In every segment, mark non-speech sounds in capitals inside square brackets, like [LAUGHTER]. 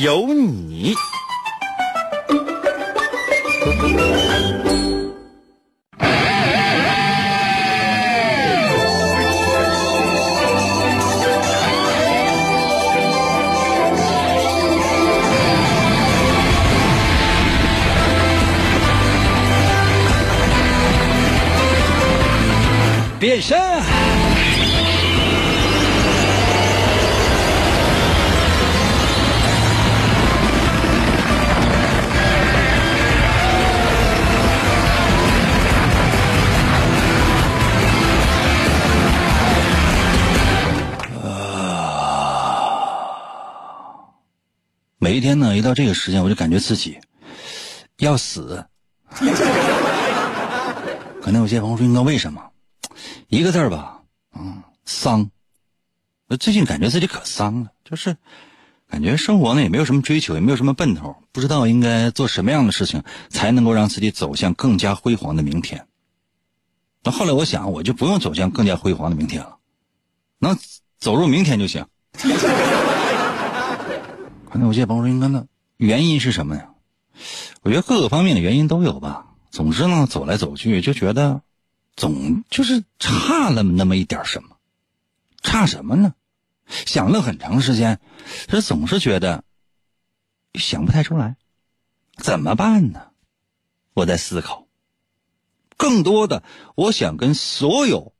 有你。一，到这个时间，我就感觉自己要死。[LAUGHS] 可能有些朋友说：“应该为什么？”一个字儿吧，嗯，丧。我最近感觉自己可丧了，就是感觉生活呢也没有什么追求，也没有什么奔头，不知道应该做什么样的事情才能够让自己走向更加辉煌的明天。那后来我想，我就不用走向更加辉煌的明天了，能走入明天就行。可能有些朋友说：“应该呢，原因是什么呀？”我觉得各个方面的原因都有吧。总之呢，走来走去就觉得，总就是差了那么一点什么，差什么呢？想了很长时间，这总是觉得想不太出来，怎么办呢？我在思考。更多的，我想跟所有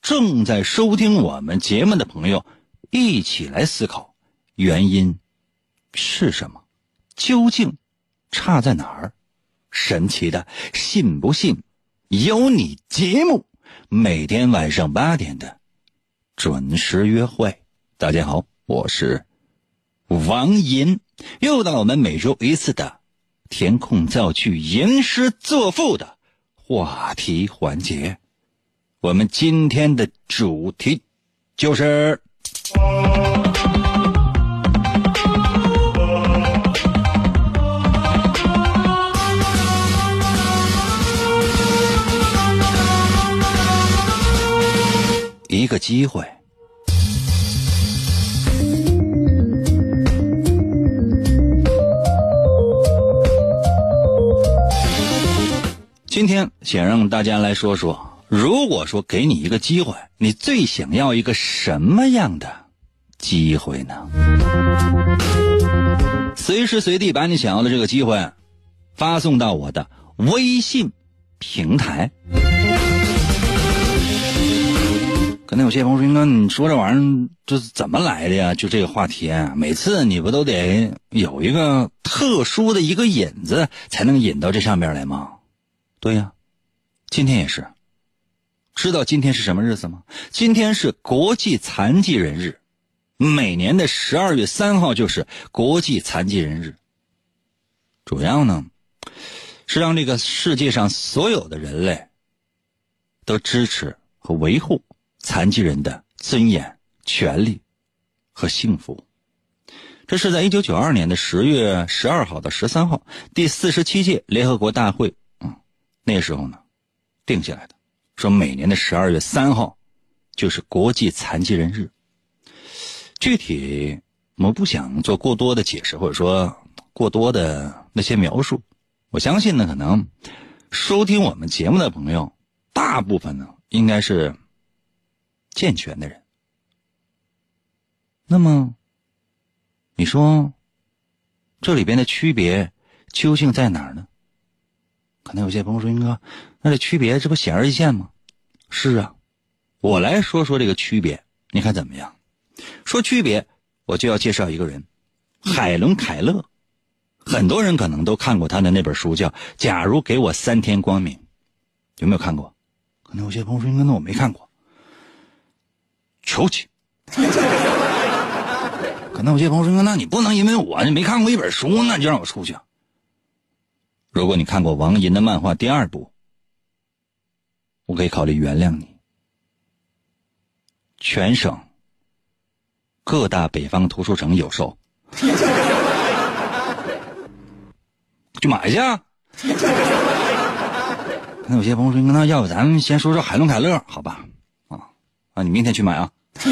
正在收听我们节目的朋友一起来思考，原因是什么？究竟差在哪儿？神奇的，信不信？有你节目，每天晚上八点的准时约会。大家好，我是王银，又到了我们每周一次的填空造句、吟诗作赋的话题环节。我们今天的主题就是。个机会。今天想让大家来说说，如果说给你一个机会，你最想要一个什么样的机会呢？随时随地把你想要的这个机会发送到我的微信平台。可能有些朋友说：“哥，你说这玩意儿这是怎么来的呀？就这个话题，每次你不都得有一个特殊的一个引子，才能引到这上面来吗？”对呀，今天也是。知道今天是什么日子吗？今天是国际残疾人日，每年的十二月三号就是国际残疾人日。主要呢，是让这个世界上所有的人类都支持和维护。残疾人的尊严、权利和幸福，这是在一九九二年的十月十二号到十三号，第四十七届联合国大会，嗯，那时候呢，定下来的，说每年的十二月三号就是国际残疾人日。具体我不想做过多的解释，或者说过多的那些描述。我相信呢，可能收听我们节目的朋友，大部分呢应该是。健全的人，那么，你说，这里边的区别究竟在哪儿呢？可能有些朋友说：“英哥，那这区别这不显而易见吗？”是啊，我来说说这个区别，你看怎么样？说区别，我就要介绍一个人，海伦·凯勒。很多人可能都看过他的那本书，叫《假如给我三天光明》，有没有看过？可能有些朋友说：“英哥，那我没看过。”出去。可能有些朋友说，那你不能因为我没看过一本书，那就让我出去。如果你看过王银的漫画第二部，我可以考虑原谅你。全省各大北方图书城有售，去买去。那有些朋友说，那要不咱们先说说海伦凯勒，好吧？啊啊，你明天去买啊。[LAUGHS]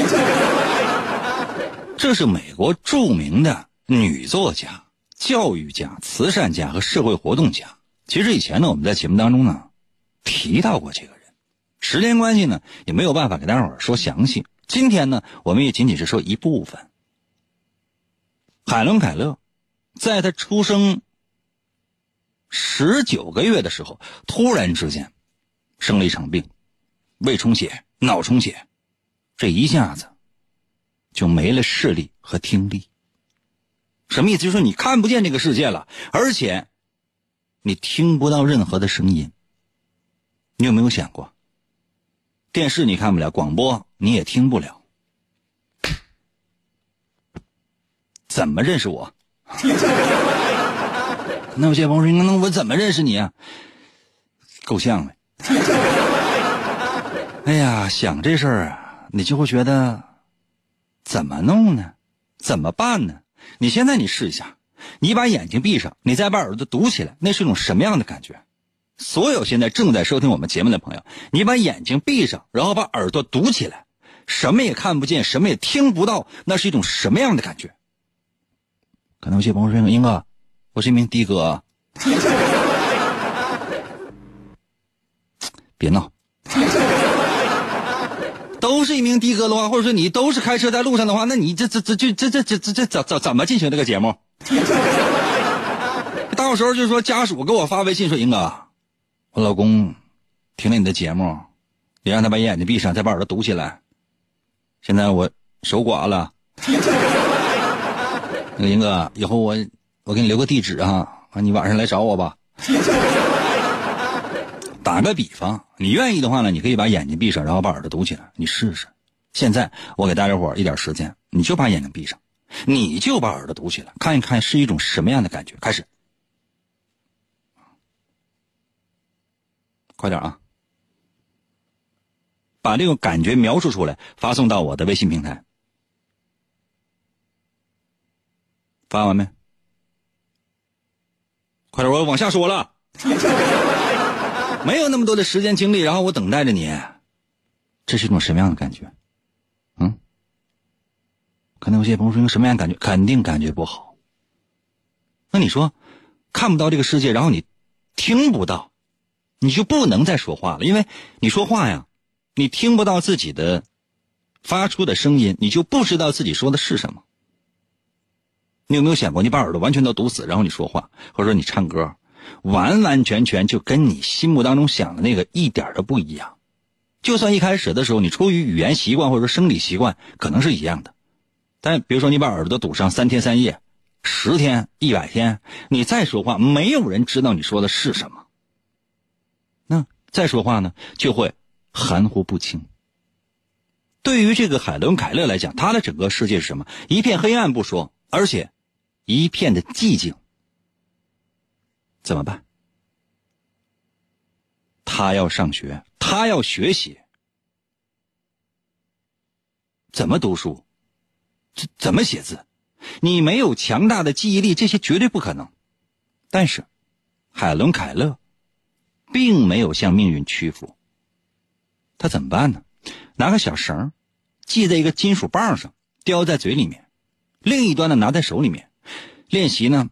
这是美国著名的女作家、教育家、慈善家和社会活动家。其实以前呢，我们在节目当中呢提到过这个人，时间关系呢也没有办法给大伙儿说详细。今天呢，我们也仅仅是说一部分。海伦·凯勒，在他出生十九个月的时候，突然之间生了一场病，胃充血、脑充血，这一下子。就没了视力和听力，什么意思？就是你看不见这个世界了，而且你听不到任何的声音。你有没有想过，电视你看不了，广播你也听不了，怎么认识我？[LAUGHS] 那有些朋友说：“那我怎么认识你啊？”够呛了。[LAUGHS] 哎呀，想这事儿啊，你就会觉得。怎么弄呢？怎么办呢？你现在你试一下，你把眼睛闭上，你再把耳朵堵起来，那是一种什么样的感觉？所有现在正在收听我们节目的朋友，你把眼睛闭上，然后把耳朵堵起来，什么也看不见，什么也听不到，那是一种什么样的感觉？可能有些朋友说：“英哥，我是一名的哥。[LAUGHS] ”别闹。都是一名的哥的话，或者说你都是开车在路上的话，那你这这这这这这这这这怎怎怎么进行这个节目？到时候就说家属给我发微信说：“英哥，我老公听了你的节目，你让他把眼睛闭上，再把耳朵堵起来。现在我守寡了。那个英哥，以后我我给你留个地址啊，你晚上来找我吧。”打个比方，你愿意的话呢，你可以把眼睛闭上，然后把耳朵堵起来，你试试。现在我给大家伙一点时间，你就把眼睛闭上，你就把耳朵堵起来，看一看是一种什么样的感觉。开始，快点啊！把这个感觉描述出来，发送到我的微信平台。发完没？快点，我往下说了。[LAUGHS] [LAUGHS] 没有那么多的时间精力，然后我等待着你，这是一种什么样的感觉？嗯？可能有些朋友说，什么样感觉？肯定感觉不好。那你说，看不到这个世界，然后你听不到，你就不能再说话了，因为你说话呀，你听不到自己的发出的声音，你就不知道自己说的是什么。你有没有想过，你把耳朵完全都堵死，然后你说话，或者说你唱歌？完完全全就跟你心目当中想的那个一点都不一样。就算一开始的时候你出于语言习惯或者说生理习惯可能是一样的，但比如说你把耳朵堵上三天三夜、十天、一百天，你再说话，没有人知道你说的是什么。那再说话呢，就会含糊不清。对于这个海伦·凯勒来讲，他的整个世界是什么？一片黑暗不说，而且一片的寂静。怎么办？他要上学，他要学习，怎么读书？怎怎么写字？你没有强大的记忆力，这些绝对不可能。但是，海伦·凯勒并没有向命运屈服。他怎么办呢？拿个小绳系在一个金属棒上，叼在嘴里面，另一端呢拿在手里面，练习呢。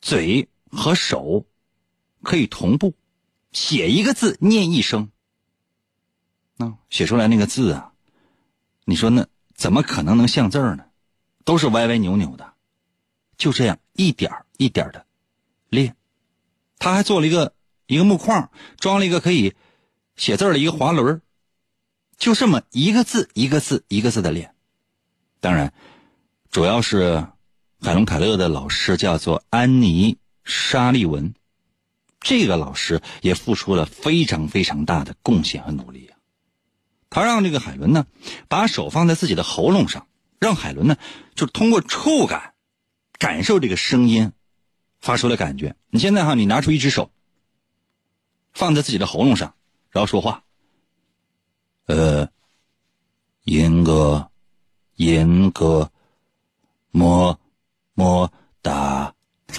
嘴和手可以同步，写一个字念一声。那写出来那个字啊，你说那怎么可能能像字儿呢？都是歪歪扭扭的。就这样一点一点的练。他还做了一个一个木框，装了一个可以写字的一个滑轮，就这么一个字一个字一个字的练。当然，主要是。海伦·凯勒的老师叫做安妮·沙利文，这个老师也付出了非常非常大的贡献和努力啊。他让这个海伦呢，把手放在自己的喉咙上，让海伦呢，就通过触感感受这个声音发出的感觉。你现在哈，你拿出一只手，放在自己的喉咙上，然后说话。呃，银哥，银哥，么么哒。[LAUGHS]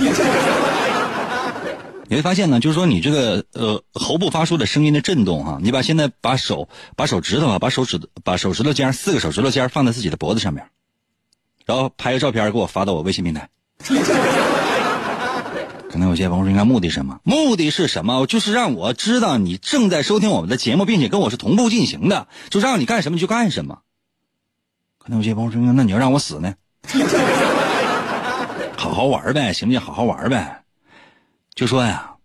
你会发现呢，就是说你这个呃喉部发出的声音的震动哈，你把现在把手把手指头啊，把手指把手指头尖四个手指头尖放在自己的脖子上面，然后拍个照片给我发到我微信平台。[LAUGHS] 可能有些朋友说，应该目的什么？目的是什么？就是让我知道你正在收听我们的节目，并且跟我是同步进行的，就让你干什么你就干什么。可能有些朋友说，那你要让我死呢？[LAUGHS] 好好玩呗，行不行？好好玩呗。就说呀，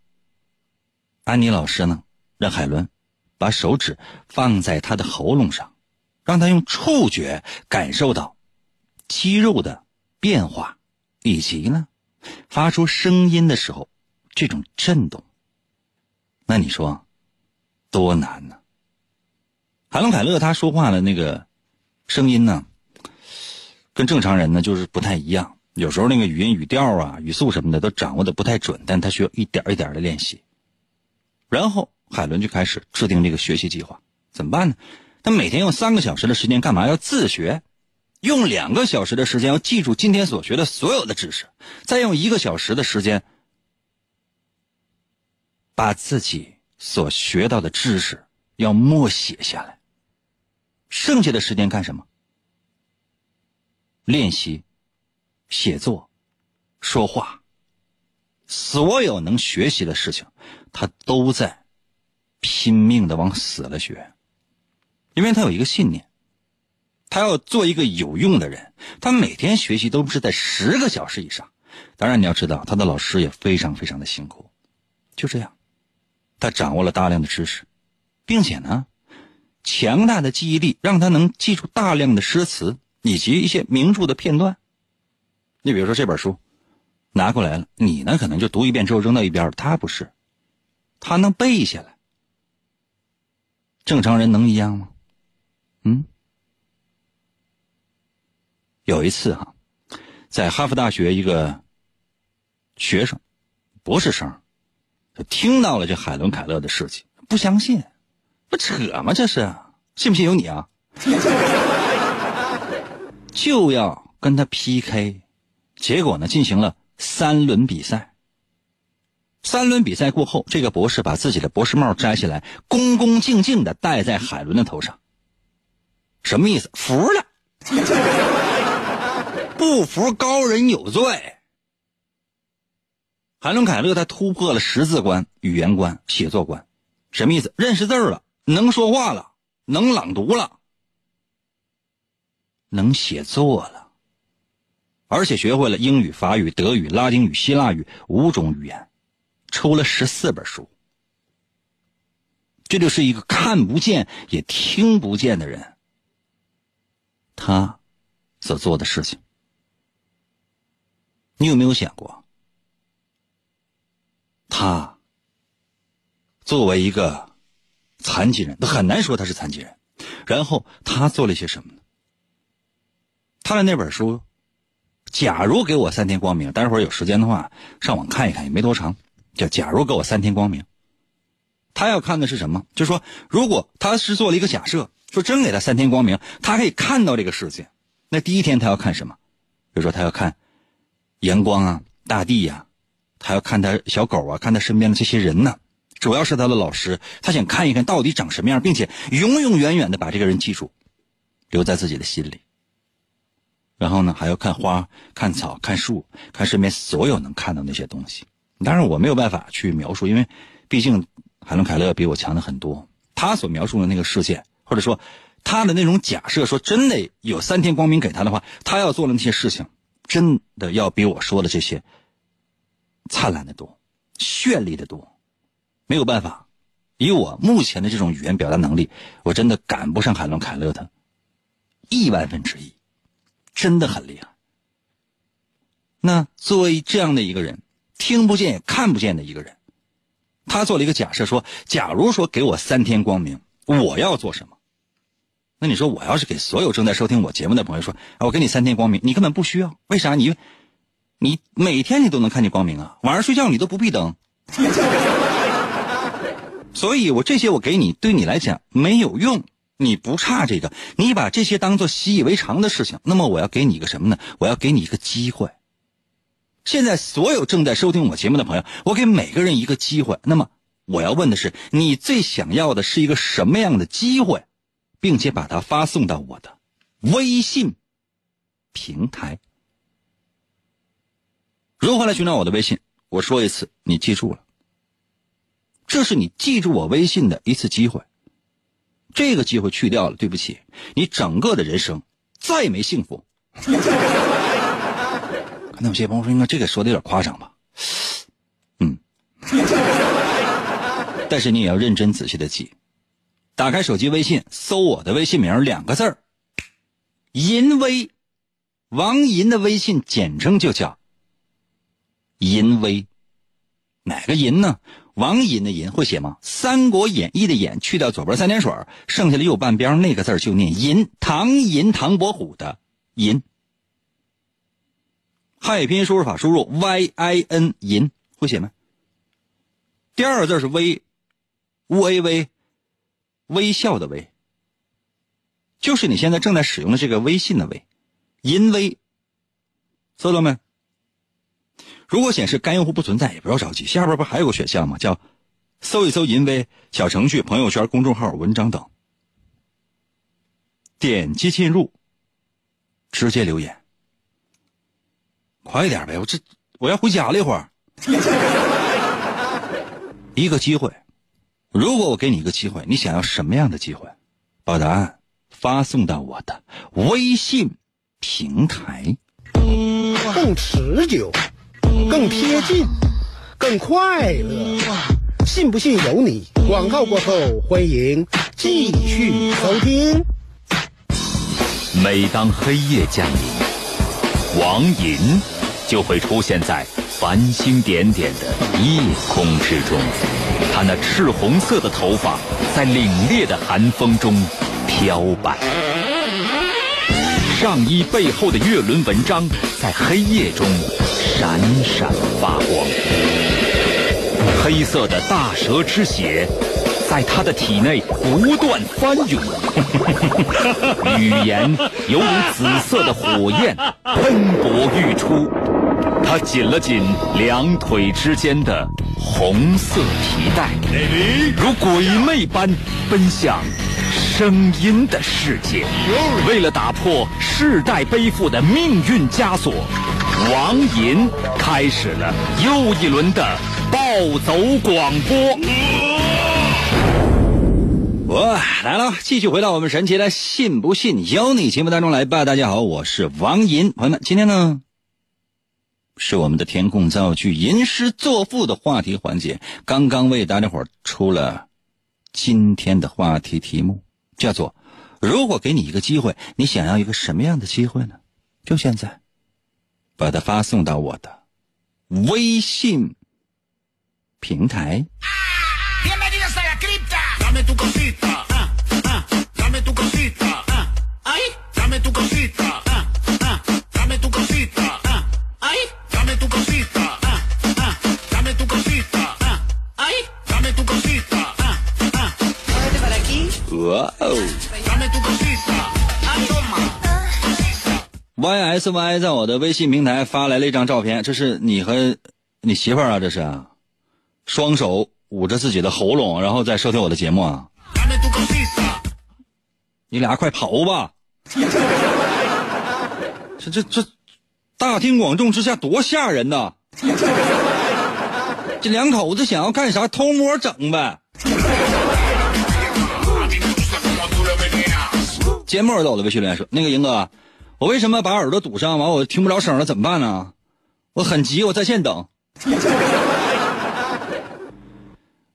安妮老师呢，让海伦把手指放在他的喉咙上，让他用触觉感受到肌肉的变化，以及呢，发出声音的时候这种震动。那你说多难呢？海伦凯勒他说话的那个声音呢，跟正常人呢就是不太一样。有时候那个语音语调啊、语速什么的都掌握的不太准，但他需要一点一点的练习。然后海伦就开始制定这个学习计划，怎么办呢？他每天用三个小时的时间干嘛？要自学，用两个小时的时间要记住今天所学的所有的知识，再用一个小时的时间把自己所学到的知识要默写下来。剩下的时间干什么？练习。写作、说话，所有能学习的事情，他都在拼命的往死了学，因为他有一个信念，他要做一个有用的人。他每天学习都是在十个小时以上。当然，你要知道，他的老师也非常非常的辛苦。就这样，他掌握了大量的知识，并且呢，强大的记忆力让他能记住大量的诗词以及一些名著的片段。你比如说这本书，拿过来了，你呢可能就读一遍之后扔到一边了。他不是，他能背下来。正常人能一样吗？嗯。有一次哈，在哈佛大学一个学生，博士生，听到了这海伦凯勒的事情，不相信，不扯吗？这是信不信由你啊！[LAUGHS] 就要跟他 PK。结果呢，进行了三轮比赛。三轮比赛过后，这个博士把自己的博士帽摘下来，恭恭敬敬的戴在海伦的头上。什么意思？服了？[LAUGHS] 不服高人有罪。海伦凯勒他突破了识字关、语言关、写作关，什么意思？认识字了，能说话了，能朗读了，能写作了。而且学会了英语、法语、德语、拉丁语、希腊语五种语言，出了十四本书。这就是一个看不见也听不见的人，他所做的事情。你有没有想过，他作为一个残疾人，很难说他是残疾人。然后他做了些什么呢？他的那本书。假如给我三天光明，待会儿有时间的话上网看一看，也没多长。叫假如给我三天光明，他要看的是什么？就说，如果他是做了一个假设，说真给他三天光明，他可以看到这个世界。那第一天他要看什么？比如说他要看阳光啊、大地呀，他要看他小狗啊，看他身边的这些人呢。主要是他的老师，他想看一看到底长什么样，并且永永远远的把这个人记住，留在自己的心里。然后呢，还要看花、看草、看树、看身边所有能看到那些东西。当然，我没有办法去描述，因为毕竟海伦·凯勒比我强的很多。他所描述的那个世界，或者说他的那种假设，说真的有三天光明给他的话，他要做的那些事情，真的要比我说的这些灿烂的多、绚丽的多。没有办法，以我目前的这种语言表达能力，我真的赶不上海伦·凯勒的亿万分之一。真的很厉害。那作为这样的一个人，听不见也看不见的一个人，他做了一个假设，说：假如说给我三天光明，我要做什么？那你说我要是给所有正在收听我节目的朋友说，啊，我给你三天光明，你根本不需要，为啥？你，你每天你都能看见光明啊，晚上睡觉你都不闭灯。[LAUGHS] 所以我这些我给你，对你来讲没有用，你不差这个，你把这些当做习以为常的事情。那么我要给你一个什么呢？我要给你一个机会。现在所有正在收听我节目的朋友，我给每个人一个机会。那么我要问的是，你最想要的是一个什么样的机会？并且把它发送到我的微信平台。如何来寻找我的微信？我说一次，你记住了。这是你记住我微信的一次机会。这个机会去掉了，对不起，你整个的人生再没幸福。可能有些朋友说：“应该这个说的有点夸张吧？”嗯，但是你也要认真仔细的记。打开手机微信，搜我的微信名两个字儿，银威，王银的微信简称就叫银威，哪个银呢？王银的银会写吗？《三国演义》的演去掉左边三点水，剩下的右半边那个字就念银，唐银唐伯虎的银。汉语拼音输入法输入 y i n 银会写吗？第二个字是微，u a 微。微笑的微，就是你现在正在使用的这个微信的微，银微，搜到没？如果显示该用户不存在，也不要着急，下边不还有个选项吗？叫搜一搜银威小程序、朋友圈、公众号、文章等，点击进入，直接留言，快点呗！我这我要回家了一会儿，[LAUGHS] 一个机会。如果我给你一个机会，你想要什么样的机会？把答案发送到我的微信平台。嗯更持久，更贴近，更快乐。信不信由你。广告过后，欢迎继续收听。每当黑夜降临，王银就会出现在繁星点点的夜空之中。他那赤红色的头发在凛冽的寒风中飘摆，上衣背后的月轮纹章在黑夜中闪闪发光。黑色的大蛇之血在他的体内不断翻涌，[LAUGHS] 语言犹如紫色的火焰喷薄欲出。他紧了紧两腿之间的红色皮带，如鬼魅般奔向声音的世界。为了打破世代背负的命运枷锁，王银开始了又一轮的暴走广播。我来了，继续回到我们神奇的“信不信由你”节目当中来吧。大家好，我是王银，朋友们，今天呢？是我们的填空造句、吟诗作赋的话题环节。刚刚为大家伙出了今天的话题题目，叫做“如果给你一个机会，你想要一个什么样的机会呢？”就现在，把它发送到我的微信平台。哇哦！Y S Y 在我的微信平台发来了一张照片，这是你和你媳妇儿啊？这是双手捂着自己的喉咙，然后再收听我的节目啊？你俩快跑吧！[LAUGHS] 这这这，大庭广众之下多吓人呐！[LAUGHS] 这两口子想要干啥？偷摸整呗！节目耳朵的微信留言说：“那个英哥，我为什么把耳朵堵上？完我听不着声了，怎么办呢？我很急，我在线等。[LAUGHS]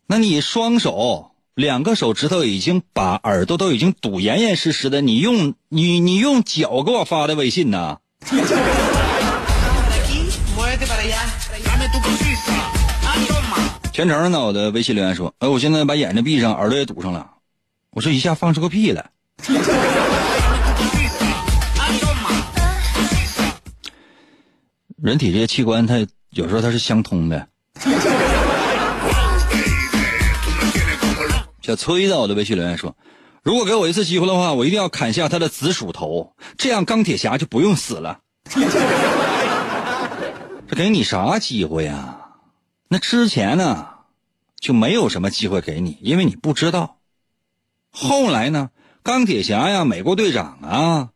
那你双手两个手指头已经把耳朵都已经堵严严实实的，你用你你用脚给我发的微信呢？”全程呢，我的微信留言说：“哎，我现在把眼睛闭上，耳朵也堵上了。”我说一下放出个屁来。人体这些器官，它有时候它是相通的。小崔在我的微信留言说：“如果给我一次机会的话，我一定要砍下他的紫薯头，这样钢铁侠就不用死了。[LAUGHS] ”这给你啥机会呀？那之前呢，就没有什么机会给你，因为你不知道。后来呢，钢铁侠呀、美国队长啊、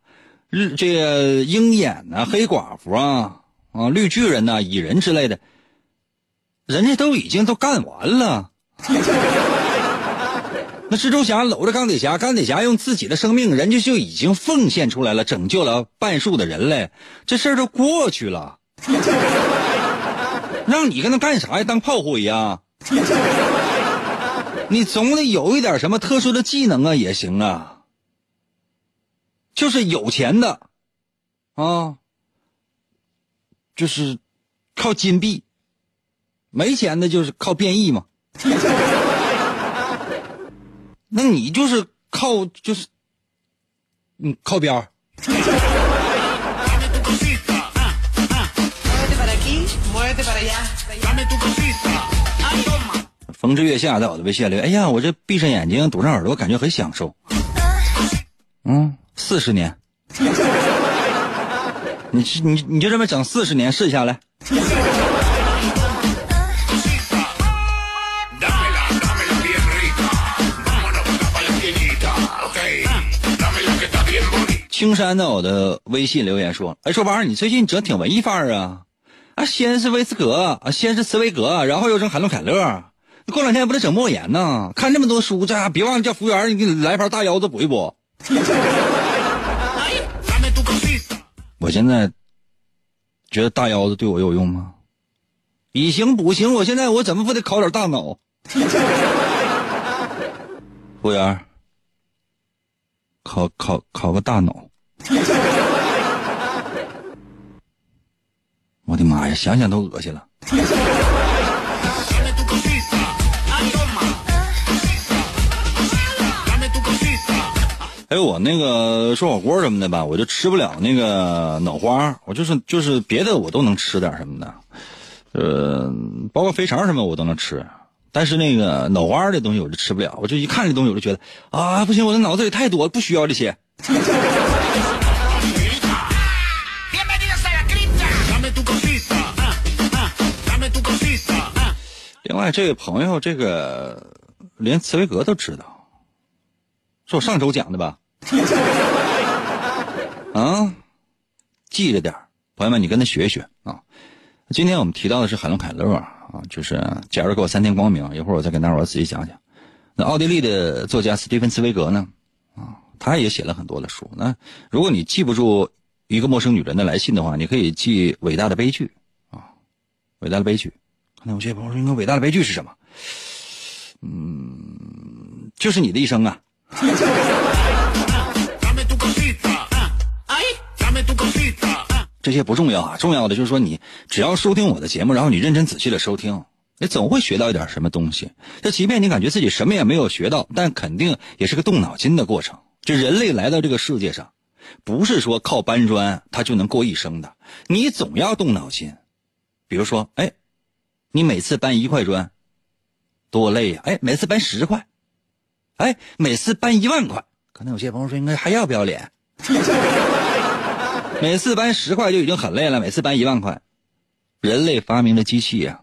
日这个鹰眼呐、黑寡妇啊、啊绿巨人呐、蚁人之类的，人家都已经都干完了。[LAUGHS] 那蜘蛛侠搂着钢铁侠，钢铁侠用自己的生命，人家就已经奉献出来了，拯救了半数的人类，这事儿都过去了。[LAUGHS] 让你跟他干啥呀？当炮灰呀？[LAUGHS] 你总得有一点什么特殊的技能啊，也行啊。就是有钱的，啊，就是靠金币；没钱的，就是靠变异嘛。那你就是靠，就是，嗯，靠边儿。风之月下在我的微信里，哎呀，我这闭上眼睛，堵上耳朵，感觉很享受。嗯，四十年，你你你就这么整四十年试一下来。青山在我的微信留言说：“哎，说玩意儿，你最近整挺文艺范儿啊！啊，先是威斯格，啊，先是茨威格，然后又整海伦凯勒，过两天不得整莫言呢？看这么多书，这别忘了叫服务员，你给你来盘大腰子补一补。[LAUGHS] 我现在觉得大腰子对我有用吗？以形补形，我现在我怎么不得考点大脑？服务员，考考考个大脑。我的妈呀，想想都恶心了。还有我那个涮火锅什么的吧，我就吃不了那个脑花，我就是就是别的我都能吃点什么的，呃，包括肥肠什么我都能吃，但是那个脑花这东西我就吃不了，我就一看这东西我就觉得啊不行，我的脑子里太多，不需要这些。Ah, ah. Ah. 另外这位朋友这个连茨威格都知道，是我上周讲的吧？啊，[LAUGHS] 记着点朋友们，你跟他学一学啊。今天我们提到的是海伦凯勒啊，就是假如给我三天光明，一会儿我再跟大伙儿仔细讲讲。那奥地利的作家斯蒂芬茨威格呢，啊，他也写了很多的书。那如果你记不住一个陌生女人的来信的话，你可以记《伟大的悲剧》啊，《伟大的悲剧》。可能有些朋友说，应该伟大的悲剧是什么？嗯，就是你的一生啊。[LAUGHS] 这些不重要啊，重要的就是说你只要收听我的节目，然后你认真仔细的收听，你总会学到一点什么东西。这即便你感觉自己什么也没有学到，但肯定也是个动脑筋的过程。这人类来到这个世界上，不是说靠搬砖他就能过一生的，你总要动脑筋。比如说，哎，你每次搬一块砖，多累呀、哎，每次搬十块，哎，每次搬一万块，可能有些朋友说，应该还要不要脸？每次搬十块就已经很累了，每次搬一万块，人类发明的机器呀、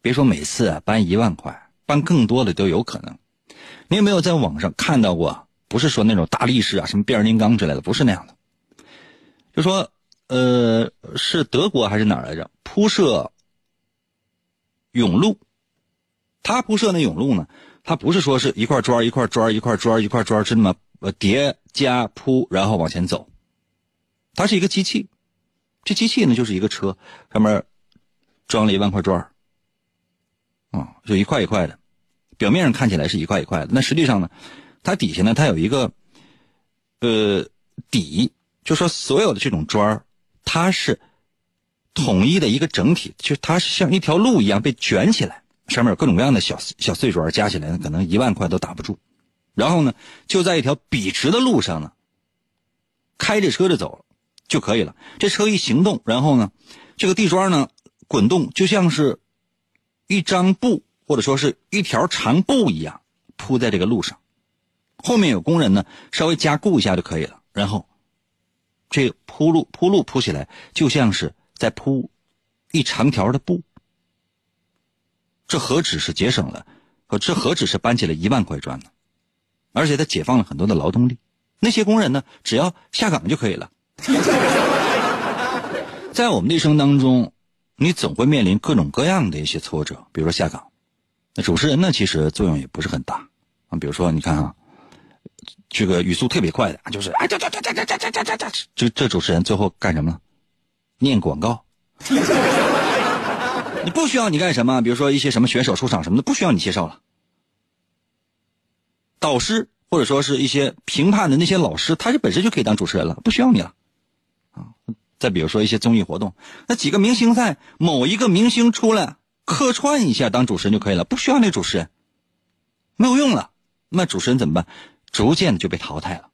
别说每次啊搬一万块，搬更多的都有可能。你有没有在网上看到过？不是说那种大力士啊，什么变形金刚之类的，不是那样的。就说，呃，是德国还是哪儿来着？铺设甬路，他铺设那甬路呢，他不是说是一块砖一块砖一块砖一块砖是那么呃叠加铺，然后往前走。它是一个机器，这机器呢就是一个车，上面装了一万块砖儿。啊，就一块一块的，表面上看起来是一块一块的，那实际上呢，它底下呢它有一个呃底，就说所有的这种砖它是统一的一个整体，就它是像一条路一样被卷起来，上面有各种各样的小小碎砖，加起来呢可能一万块都打不住。然后呢，就在一条笔直的路上呢，开着车就走了。就可以了。这车一行动，然后呢，这个地砖呢滚动，就像是一张布或者说是一条长布一样铺在这个路上。后面有工人呢，稍微加固一下就可以了。然后，这铺路铺路铺起来，就像是在铺一长条的布。这何止是节省了，这何止是搬起了一万块砖呢？而且它解放了很多的劳动力。那些工人呢，只要下岗就可以了。[LAUGHS] 在我们的一生当中，你总会面临各种各样的一些挫折，比如说下岗。那主持人呢，其实作用也不是很大啊。比如说，你看啊，这个语速特别快的，就是哎这这这这这这这这这这这这主持人最后干什么呢？念广告。[LAUGHS] 你不需要你干什么？比如说一些什么选手出场什么的，不需要你介绍了。导师或者说是一些评判的那些老师，他这本身就可以当主持人了，不需要你了。再比如说一些综艺活动，那几个明星赛，某一个明星出来客串一下当主持人就可以了，不需要那主持人，没有用了。那主持人怎么办？逐渐的就被淘汰了，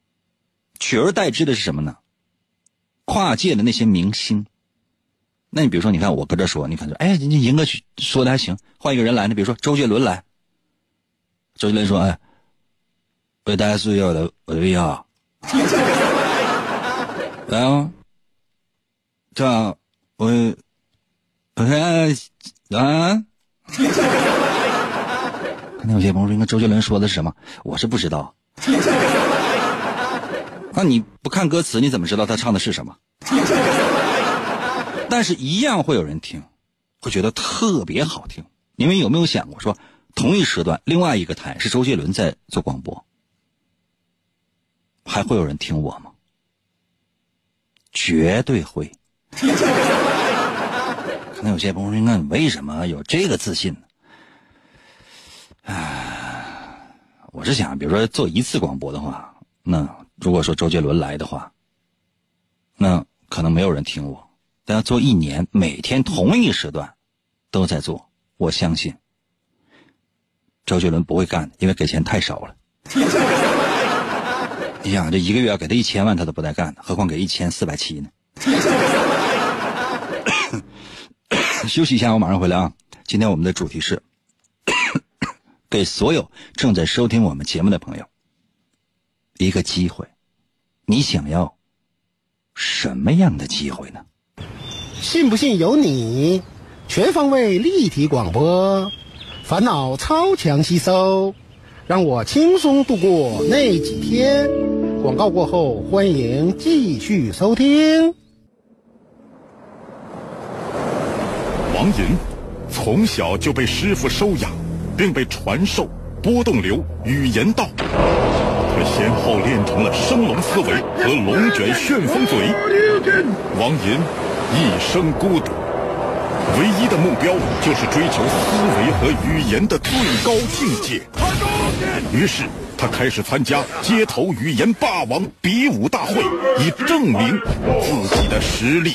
取而代之的是什么呢？跨界的那些明星。那你比如说，你看我搁这说，你看说，哎，人家赢哥说的还行，换一个人来呢，比如说周杰伦来，周杰伦说，哎，为大家说一下我的我的胃啊，来啊，这我我看啊，可能有些朋友说，应该周杰伦说的是什么？我是不知道。那你不看歌词，你怎么知道他唱的是什么？但是，一样会有人听，会觉得特别好听。你们有没有想过，说同一时段，另外一个台是周杰伦在做广播，还会有人听我吗？绝对会。[LAUGHS] 可能有些朋友说：“那你为什么有这个自信呢？”，我是想，比如说做一次广播的话，那如果说周杰伦来的话，那可能没有人听我。但要做一年，每天同一时段都在做，我相信周杰伦不会干的，因为给钱太少了。[LAUGHS] 你想，这一个月要给他一千万，他都不带干的，何况给一千四百七呢？[LAUGHS] 休息一下，我马上回来啊！今天我们的主题是 [COUGHS] 给所有正在收听我们节目的朋友一个机会，你想要什么样的机会呢？信不信由你，全方位立体广播，烦恼超强吸收，让我轻松度过那几天。广告过后，欢迎继续收听。王银从小就被师傅收养，并被传授波动流语言道。他先后练成了升龙思维和龙卷旋风嘴。王银。一生孤独，唯一的目标就是追求思维和语言的最高境界。于是，他开始参加街头语言霸王比武大会，以证明自己的实力。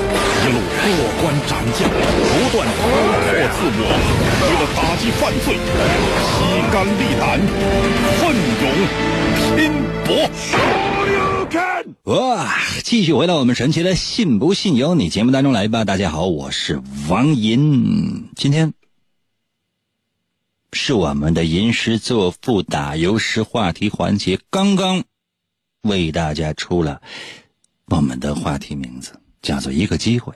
一路过关斩将，不断突破自我，为了打击犯罪，披肝沥胆，奋勇拼搏。哇！继续回到我们神奇的“信不信由你”节目当中来吧。大家好，我是王银，今天是我们的吟诗作赋打油诗话题环节，刚刚为大家出了我们的话题名字，叫做“一个机会”。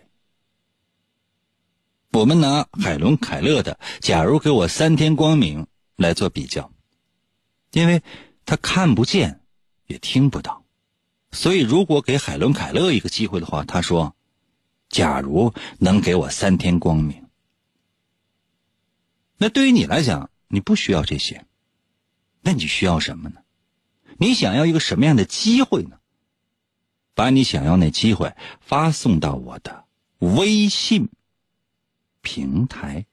我们拿海伦·凯勒的《假如给我三天光明》来做比较，因为他看不见，也听不到，所以如果给海伦·凯勒一个机会的话，他说：“假如能给我三天光明。”那对于你来讲，你不需要这些，那你需要什么呢？你想要一个什么样的机会呢？把你想要那机会发送到我的微信平台。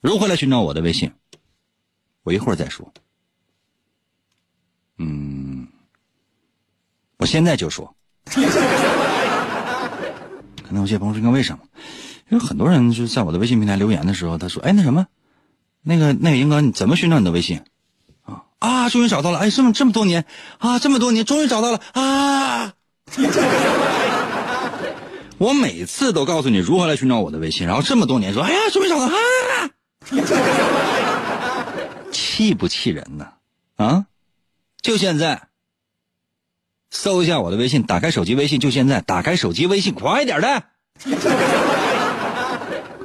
如何来寻找我的微信？我一会儿再说。嗯，我现在就说。可能有些朋友说：“应该为什么？”因为很多人就在我的微信平台留言的时候，他说：“哎，那什么，那个那个英哥，你怎么寻找你的微信？啊，终于找到了！哎，这么这么多年啊，这么多年，终于找到了啊！” [LAUGHS] 我每次都告诉你如何来寻找我的微信，然后这么多年说：“哎呀，终于找到！”啊，[LAUGHS] 气不气人呢？啊，就现在。搜一下我的微信，打开手机微信，就现在，打开手机微信，快点的。[LAUGHS]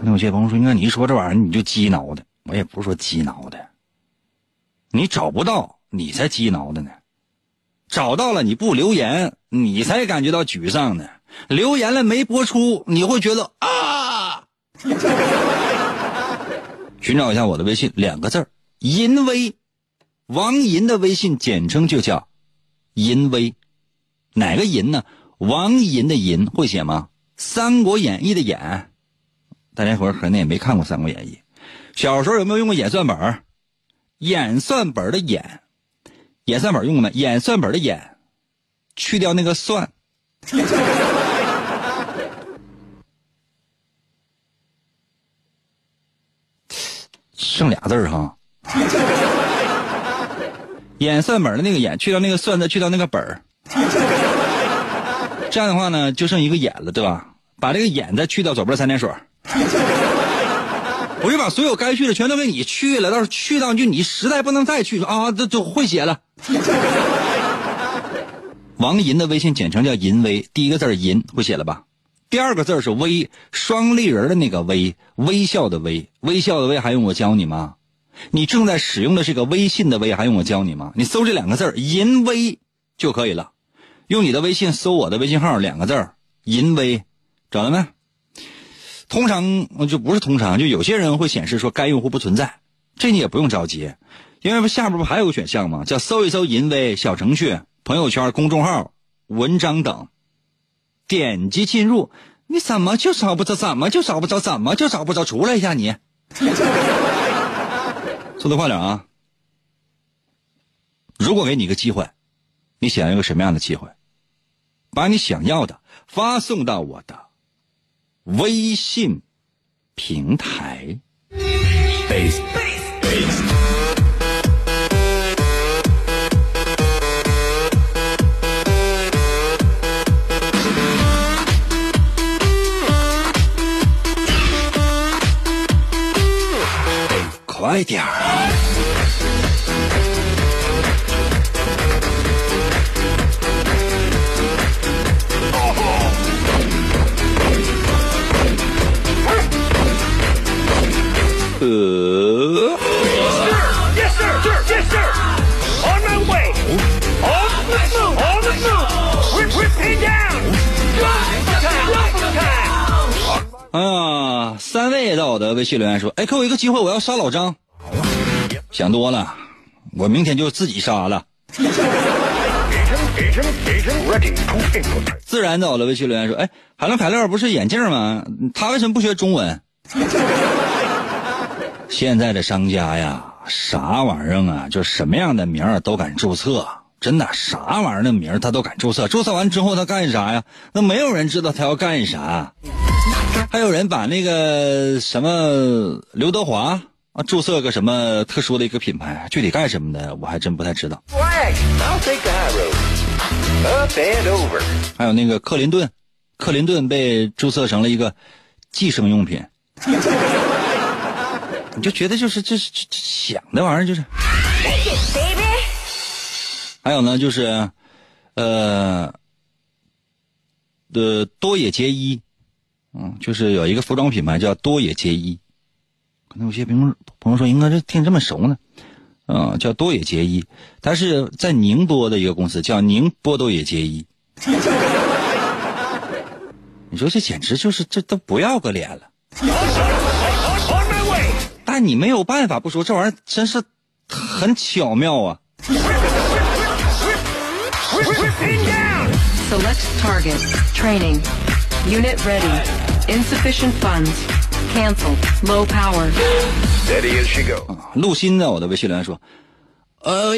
那有些朋友说：“那你一说这玩意儿，你就鸡挠的。”我也不是说鸡挠的，你找不到，你才鸡挠的呢。找到了你不留言，你才感觉到沮丧呢。留言了没播出，你会觉得啊。[LAUGHS] 寻找一下我的微信，两个字儿：淫威。王银的微信简称就叫淫威。哪个淫呢？王银的银会写吗？《三国演义》的演，大家伙可能也没看过《三国演义》。小时候有没有用过演算本？演算本的演，演算本用过没？演算本的演，去掉那个算，剩俩字儿哈。演算本的那个演，去掉那个算，再去掉那个本儿。这样的话呢，就剩一个演了，对吧？把这个演再去掉，左边三点水，我就把所有该去的全都给你去了。到时候去到就你实在不能再去啊，这就会写了。[LAUGHS] 王银的微信简称叫银威，第一个字银会写了吧？第二个字是微，双立人的那个微，微笑的微，微笑的微还用我教你吗？你正在使用的这个微信的微还用我教你吗？你搜这两个字银威就可以了。用你的微信搜我的微信号两个字儿“淫威”，找到没？通常就不是通常，就有些人会显示说该用户不存在，这你也不用着急，因为不下边不还有个选项吗？叫搜一搜“淫威”小程序、朋友圈、公众号、文章等，点击进入，你怎么就找不着？怎么就找不着？怎么就找不着？出来一下你，[LAUGHS] 速度快点啊！如果给你一个机会，你想要一个什么样的机会？把你想要的发送到我的微信平台。快点儿！Time. [LAUGHS] 啊，三位到我的微信留言说：“哎，给我一个机会，我要杀老张。”想多了，我明天就自己杀了。自然到我的微信留言说：“哎，海伦凯勒不是眼镜吗？他为什么不学中文？”现在的商家呀，啥玩意儿啊，就什么样的名儿都敢注册，真的，啥玩意儿的名儿他都敢注册。注册完之后他干啥呀？那没有人知道他要干啥。还有人把那个什么刘德华啊注册个什么特殊的一个品牌，具体干什么的我还真不太知道。还有那个克林顿，克林顿被注册成了一个计生用品，你就觉得就是这是这这想那玩意儿就是。还有呢，就是，呃，的多野结衣，嗯，就是有一个服装品牌叫多野结衣，可能有些朋友朋友说，应该这听这么熟呢，嗯，叫多野结衣，它是在宁波的一个公司，叫宁波多野结衣。[LAUGHS] 你说这简直就是这都不要个脸了.但你没有办法不说，这玩意儿真是很巧妙啊。Select target. Training. Unit ready. Insufficient funds. Cancel. Low power. Steady as she goes. Unit ready. And over. 呃，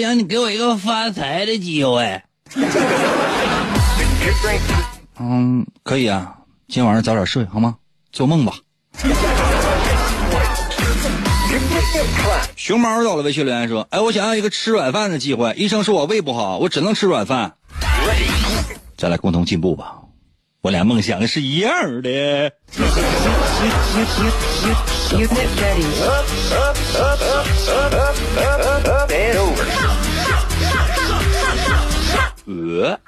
[LAUGHS] 熊猫到了微信留言说：“哎，我想要一个吃软饭的机会。医生说我胃不好，我只能吃软饭。[LAUGHS] 咱俩共同进步吧，我俩梦想是一样的。[LAUGHS] ”呃。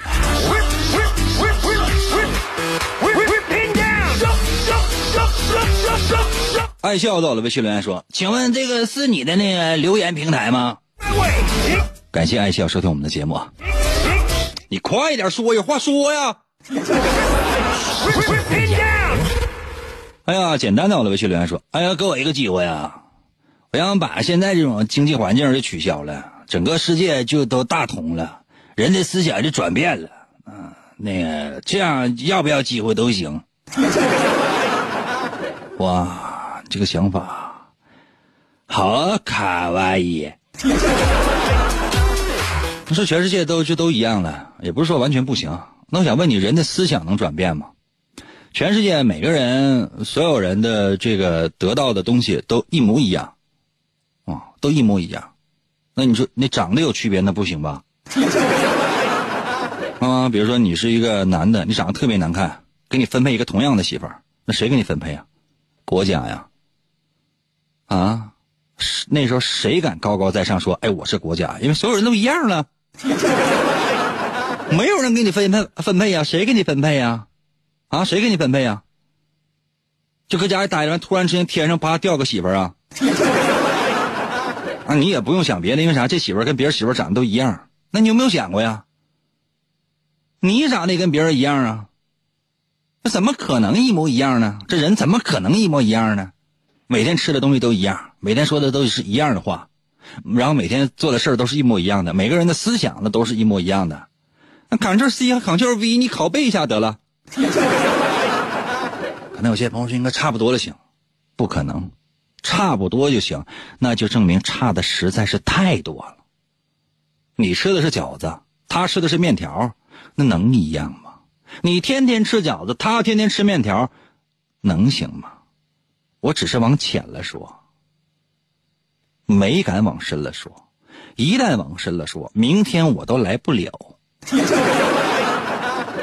爱笑到了微信留言说：“请问这个是你的那个留言平台吗感谢爱笑收听我们的节目，你快点说，有话说呀。”哎呀，简单的，我的微信留言说：“哎呀，给我一个机会啊！我想把现在这种经济环境就取消了，整个世界就都大同了，人的思想就转变了。嗯、那个这样要不要机会都行。哇，这个想法好卡哇伊。[LAUGHS] 你说全世界都就都一样了，也不是说完全不行。那我想问你，人的思想能转变吗？全世界每个人，所有人的这个得到的东西都一模一样，啊、都一模一样。那你说你长得有区别，那不行吧？[LAUGHS] 啊，比如说你是一个男的，你长得特别难看，给你分配一个同样的媳妇儿，那谁给你分配啊？国家呀？啊，那时候谁敢高高在上说，哎，我是国家？因为所有人都一样了，[LAUGHS] 没有人给你分配分配呀，谁给你分配呀？啊，谁给你分配呀？就搁家里待着，突然之间天上啪掉个媳妇儿啊！[LAUGHS] 啊，你也不用想别的，因为啥？这媳妇儿跟别人媳妇儿长得都一样。那你有没有想过呀？你长得也跟别人一样啊？那怎么可能一模一样呢？这人怎么可能一模一样呢？每天吃的东西都一样，每天说的都是一样的话，然后每天做的事儿都是一模一样的，每个人的思想那都是一模一样的。那 Ctrl C 和 Ctrl V 你拷贝一下得了。[LAUGHS] 可能有些朋友说应该差不多就行，不可能，差不多就行，那就证明差的实在是太多了。你吃的是饺子，他吃的是面条，那能一样吗？你天天吃饺子，他天天吃面条，能行吗？我只是往浅了说，没敢往深了说。一旦往深了说，明天我都来不了。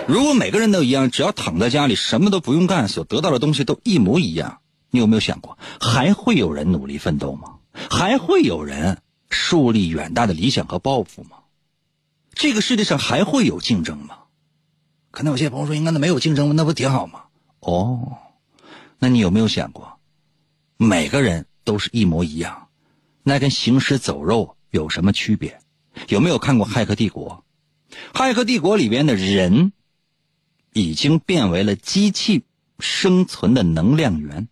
如果每个人都一样，只要躺在家里什么都不用干，所得到的东西都一模一样，你有没有想过，还会有人努力奋斗吗？还会有人树立远大的理想和抱负吗？这个世界上还会有竞争吗？可能有些朋友说，应该那没有竞争？那不挺好吗？哦，那你有没有想过，每个人都是一模一样，那跟行尸走肉有什么区别？有没有看过《骇客帝国》？《骇客帝国》里边的人已经变为了机器生存的能量源。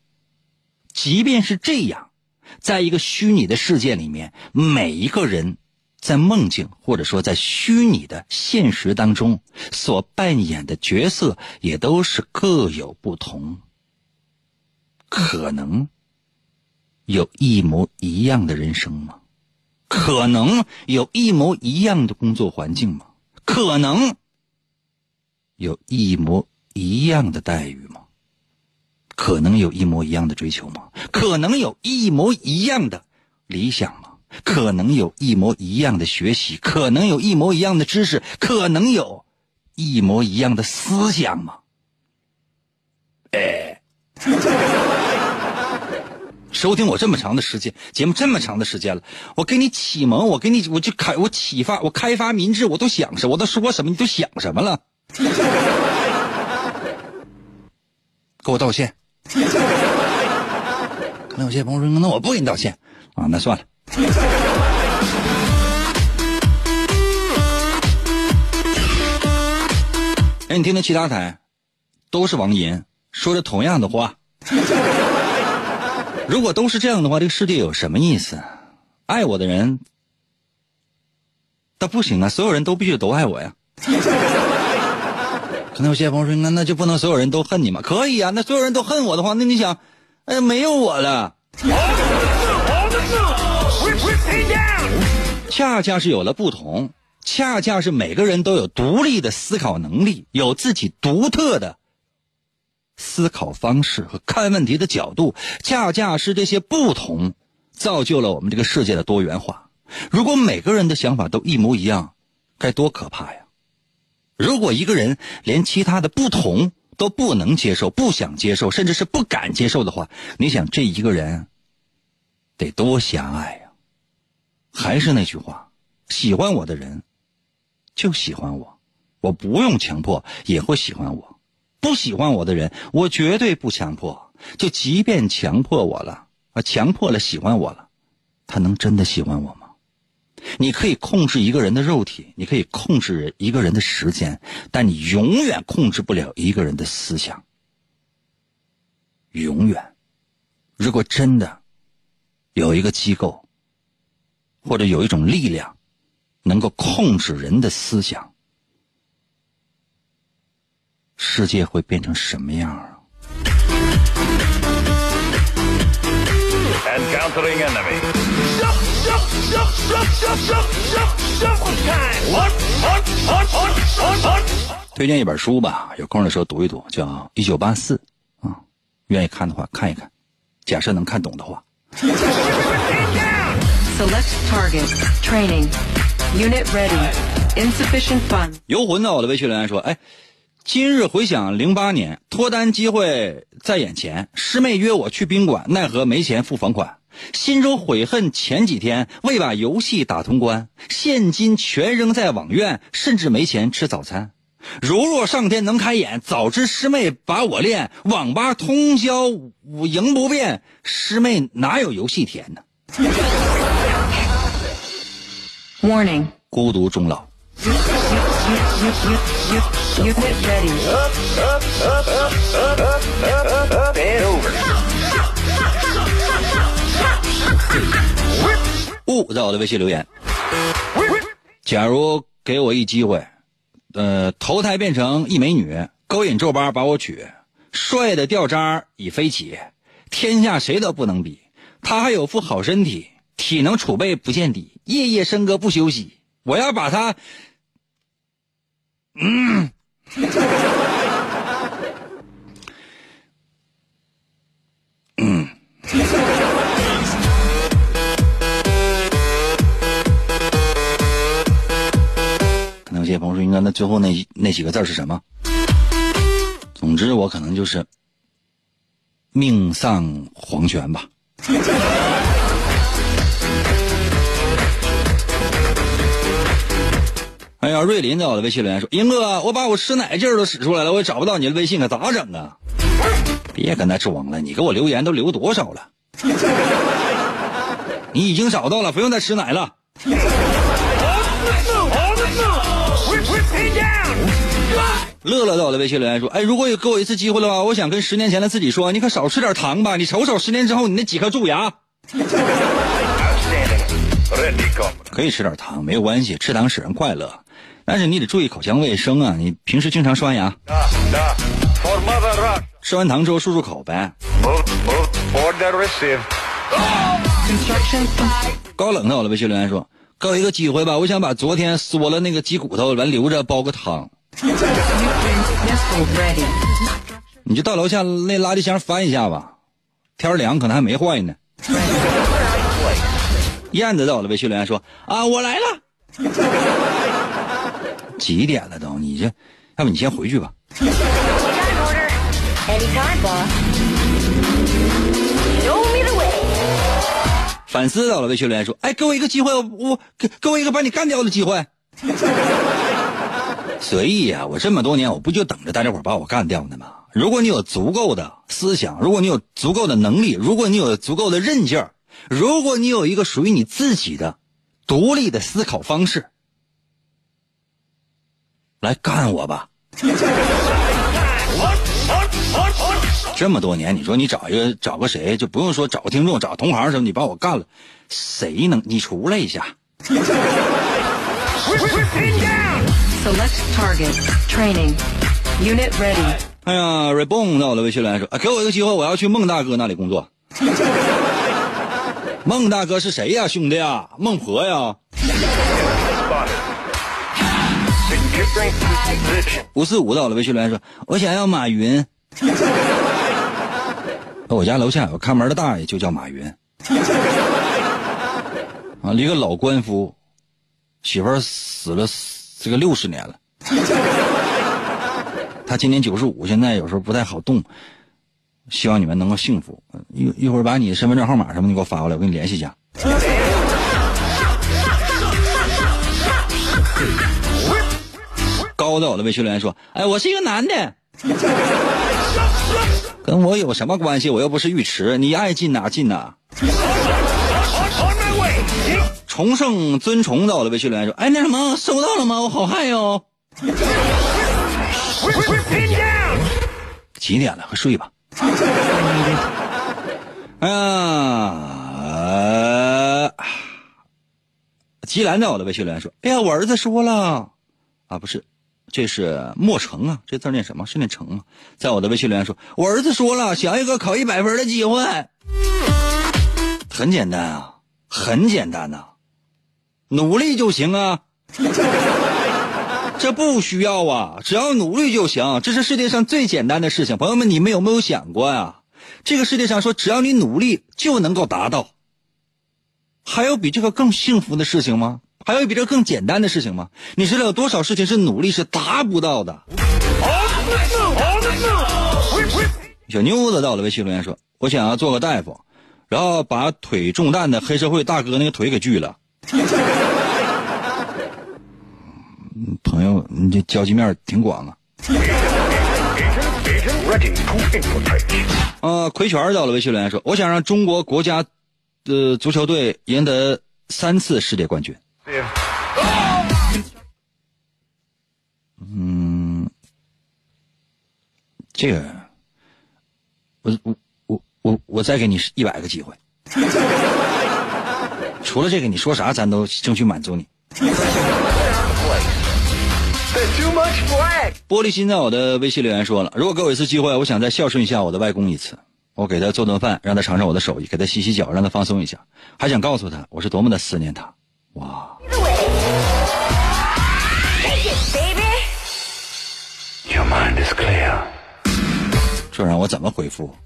即便是这样，在一个虚拟的世界里面，每一个人在梦境或者说在虚拟的现实当中所扮演的角色也都是各有不同。可能有一模一样的人生吗？可能有一模一样的工作环境吗？可能有一模一样的待遇吗？可能有一模一样的追求吗？可能有一模一样的理想吗？可能有一模一样的学习？可能有一模一样的知识？可能有一模一样的思想吗？哎，收听我这么长的时间，节目这么长的时间了，我给你启蒙，我给你，我就开，我启发，我开发民智，我都想什么，我都说什么，你都想什么了？[LAUGHS] 给我道歉。[LAUGHS] 可能有些朋友说，那我不给你道歉啊，那算了。哎，你听听其他台，都是王银说着同样的话。如果都是这样的话，这个世界有什么意思？爱我的人，那不行啊！所有人都必须都爱我呀。[LAUGHS] 可能有些朋友说，那那就不能所有人都恨你吗？可以啊，那所有人都恨我的话，那你想，哎，没有我了。恰恰是有了不同，恰恰是每个人都有独立的思考能力，有自己独特的思考方式和看问题的角度，恰恰是这些不同，造就了我们这个世界的多元化。如果每个人的想法都一模一样，该多可怕呀！如果一个人连其他的不同都不能接受、不想接受，甚至是不敢接受的话，你想这一个人得多狭隘呀！还是那句话，喜欢我的人就喜欢我，我不用强迫也会喜欢我；不喜欢我的人，我绝对不强迫。就即便强迫我了，啊，强迫了喜欢我了，他能真的喜欢我吗？你可以控制一个人的肉体，你可以控制一个人的时间，但你永远控制不了一个人的思想。永远，如果真的有一个机构。或者有一种力量，能够控制人的思想，世界会变成什么样啊？推荐一本书吧有空的时候读一读叫一九八四啊愿意看的话看一看假设能看懂的话。[LAUGHS] Select target training unit ready insufficient fun 游魂呢我的微信留言说哎今日回想零八年，脱单机会在眼前，师妹约我去宾馆，奈何没钱付房款，心中悔恨前几天未把游戏打通关，现金全扔在网院，甚至没钱吃早餐。如若上天能开眼，早知师妹把我练，网吧通宵我赢不变，师妹哪有游戏甜呢？Warning. 孤独终老。”雾在我的微信留言。假如给我一机会，呃，投胎变成一美女，勾引皱巴把我娶，帅的掉渣已飞起，天下谁都不能比。他还有副好身体，体能储备不见底，夜夜笙歌不休息。我要把他，嗯，嗯。可能有些朋友说，应该那最后那那几个字是什么？总之，我可能就是命丧黄泉吧。哎呀，瑞林在我的微信留言说：“英哥，我把我吃奶劲儿都使出来了，我也找不到你的微信，可咋整啊？”别跟他装了，你给我留言都留多少了？[LAUGHS] 你已经找到了，不用再吃奶了。乐乐在我的微信留言说：“哎，如果有给我一次机会的话，我想跟十年前的自己说，你可少吃点糖吧。你瞅瞅十年之后你那几颗蛀牙。[LAUGHS] 可以吃点糖，没有关系，吃糖使人快乐，但是你得注意口腔卫生啊。你平时经常刷牙，吃完糖之后漱漱口呗。高冷在我的微信留言说：给我一个机会吧，我想把昨天嗦了那个鸡骨头完留着煲个汤。你就到楼下那垃圾箱翻一下吧，天凉可能还没坏呢。燕子到了微信留言说：“啊，我来了。”几点了都？你这，要不你先回去吧。反思到了微信留言说：“哎，给我一个机会，我给给我一个把你干掉的机会。”随意呀、我这么多年我不就等着大家伙把我干掉呢吗？如果你有足够的思想，如果你有足够的能力，如果你有足够的韧劲儿，如果你有一个属于你自己的独立的思考方式，来干我吧！这么多年，你说你找一个找个谁，就不用说找个听众，找个同行什么，你把我干了，谁能？你出来一下。哎呀，Reborn 到我的微信留言说，啊，给我一个机会，我要去孟大哥那里工作。[LAUGHS] 孟大哥是谁呀，兄弟呀？孟婆呀？五四五到了微信留言说，我想要马云。[LAUGHS] 我家楼下有看门的大爷就叫马云。啊，一个老官夫，媳妇儿死了这个六十年了。他今年九十五，现在有时候不太好动，希望你们能够幸福。一一会儿把你身份证号码什么的给我发过来，我给你联系一下。高到我的微信留言说：“哎，我是一个男的，[LAUGHS] 跟我有什么关系？我又不是浴池，你爱进哪进哪。” On my way. 崇圣尊崇到我的微信留言说：“哎，那什么，收到了吗？我好嗨哟、几点了？快睡吧。[LAUGHS] 哎呀，吉兰在我的微信留言说：“哎呀，我儿子说了，啊，不是，这是莫成啊，这字念什么？是念成啊。”在我的微信留言说：“我儿子说了，想要一个考一百分的机会，很简单啊，很简单呐、努力就行啊。[LAUGHS] ”这不需要啊，只要努力就行，这是世界上最简单的事情。朋友们，你们有没有想过呀？这个世界上说，只要你努力就能够达到，还有比这个更幸福的事情吗？还有比这更简单的事情吗？你知道有多少事情是努力是达不到的？小妞子到了微信留言说：“我想要做个大夫，然后把腿中弹的黑社会大哥那个腿给锯了。”朋友，你这交际面挺广啊。Agent ready to infiltrate. 呃，奎全到了微信留言说：“我想让中国国家的足球队赢得三次世界冠军。”嗯，这个，我我我我我再给你一百个机会。[LAUGHS] 除了这个，你说啥咱都争取满足你。玻璃心在我的微信留言说了，如果给我一次机会，我想再孝顺一下我的外公一次。我给他做顿饭，让他尝尝我的手艺，给他洗洗脚，让他放松一下，还想告诉他我是多么的思念他。哇，Your mind is clear. 这让我怎么回复？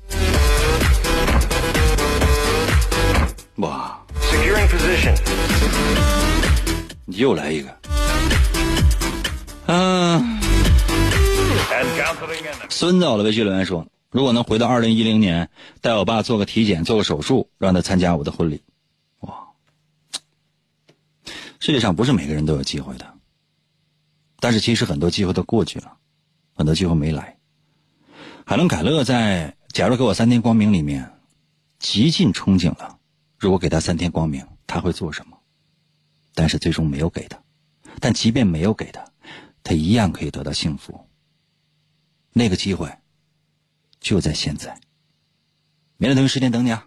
哇，Securing position. 又来一个。嗯.孙子，我的微信留言说，如果能回到二零一零年，带我爸做个体检，做个手术，让他参加我的婚礼。世界上不是每个人都有机会的，但是其实很多机会都过去了，很多机会没来。海伦·凯勒在《假如给我三天光明》里面极尽憧憬了，如果给他三天光明，他会做什么？但是最终没有给他，但即便没有给他，他一样可以得到幸福。那个机会就在现在。明天同一时间等你啊。